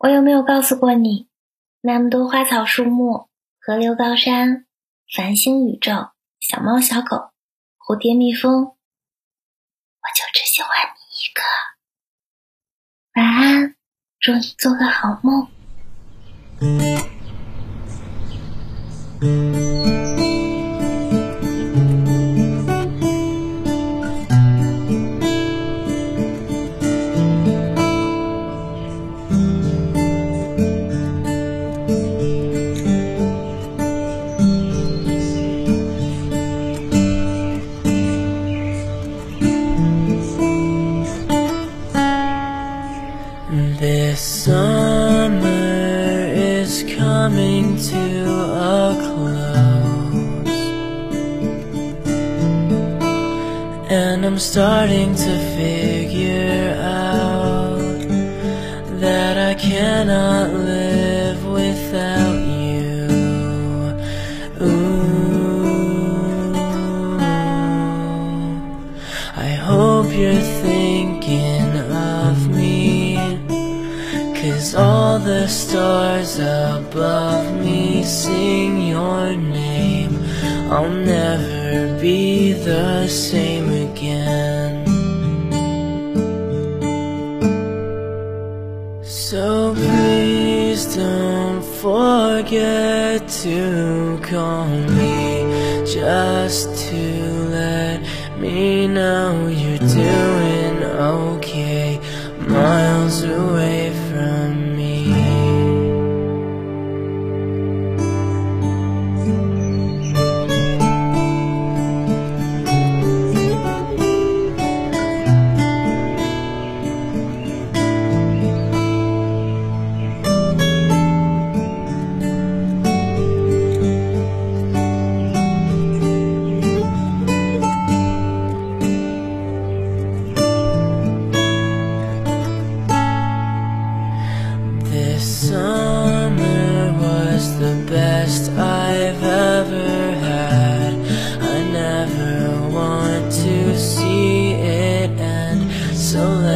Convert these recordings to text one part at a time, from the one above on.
我有没有告诉过你，那么多花草树木、河流高山、繁星宇宙、小猫小狗、蝴蝶蜜蜂，我就只喜欢你一个。晚安，祝你做个好梦。Summer is coming to a close. And I'm starting to figure out That I cannot Cause all the stars above me sing your name. I'll never be the same again. So please don't forget to call me. Just to let me know you're doing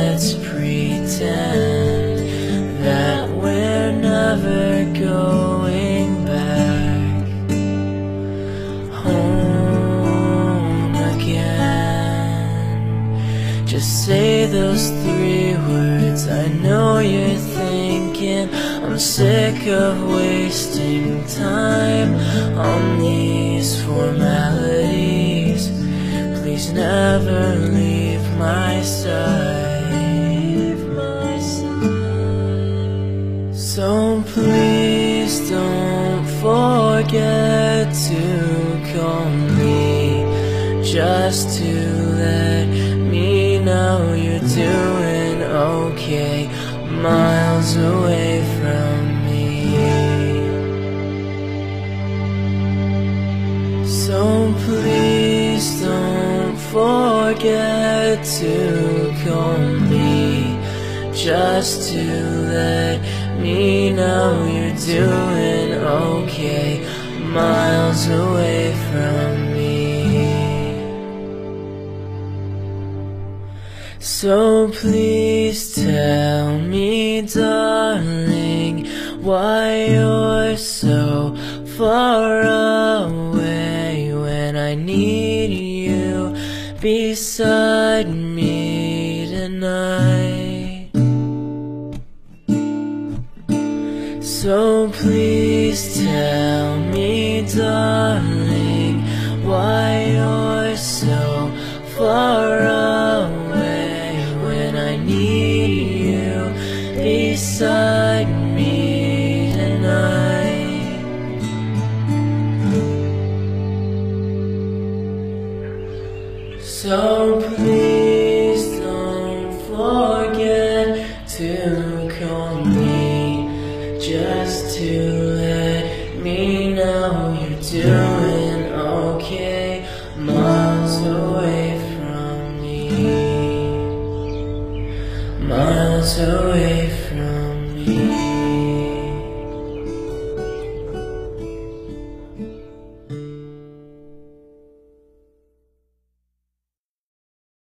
let's pretend that we're never going back home again. Just say those three words. I know you're thinking I'm sick of wasting time on these formalities. Please never leave my side. Forget to call me just to let me know you're doing okay miles away from me. So please don't forget to call me just to let me know you're doing away from me. So please tell me, darling, why you're so far away when I need you beside me tonight. So please tell me, darling, why you're so far away when I need you beside me tonight. So please just to let me know you're doing okay. Miles away from me. Miles away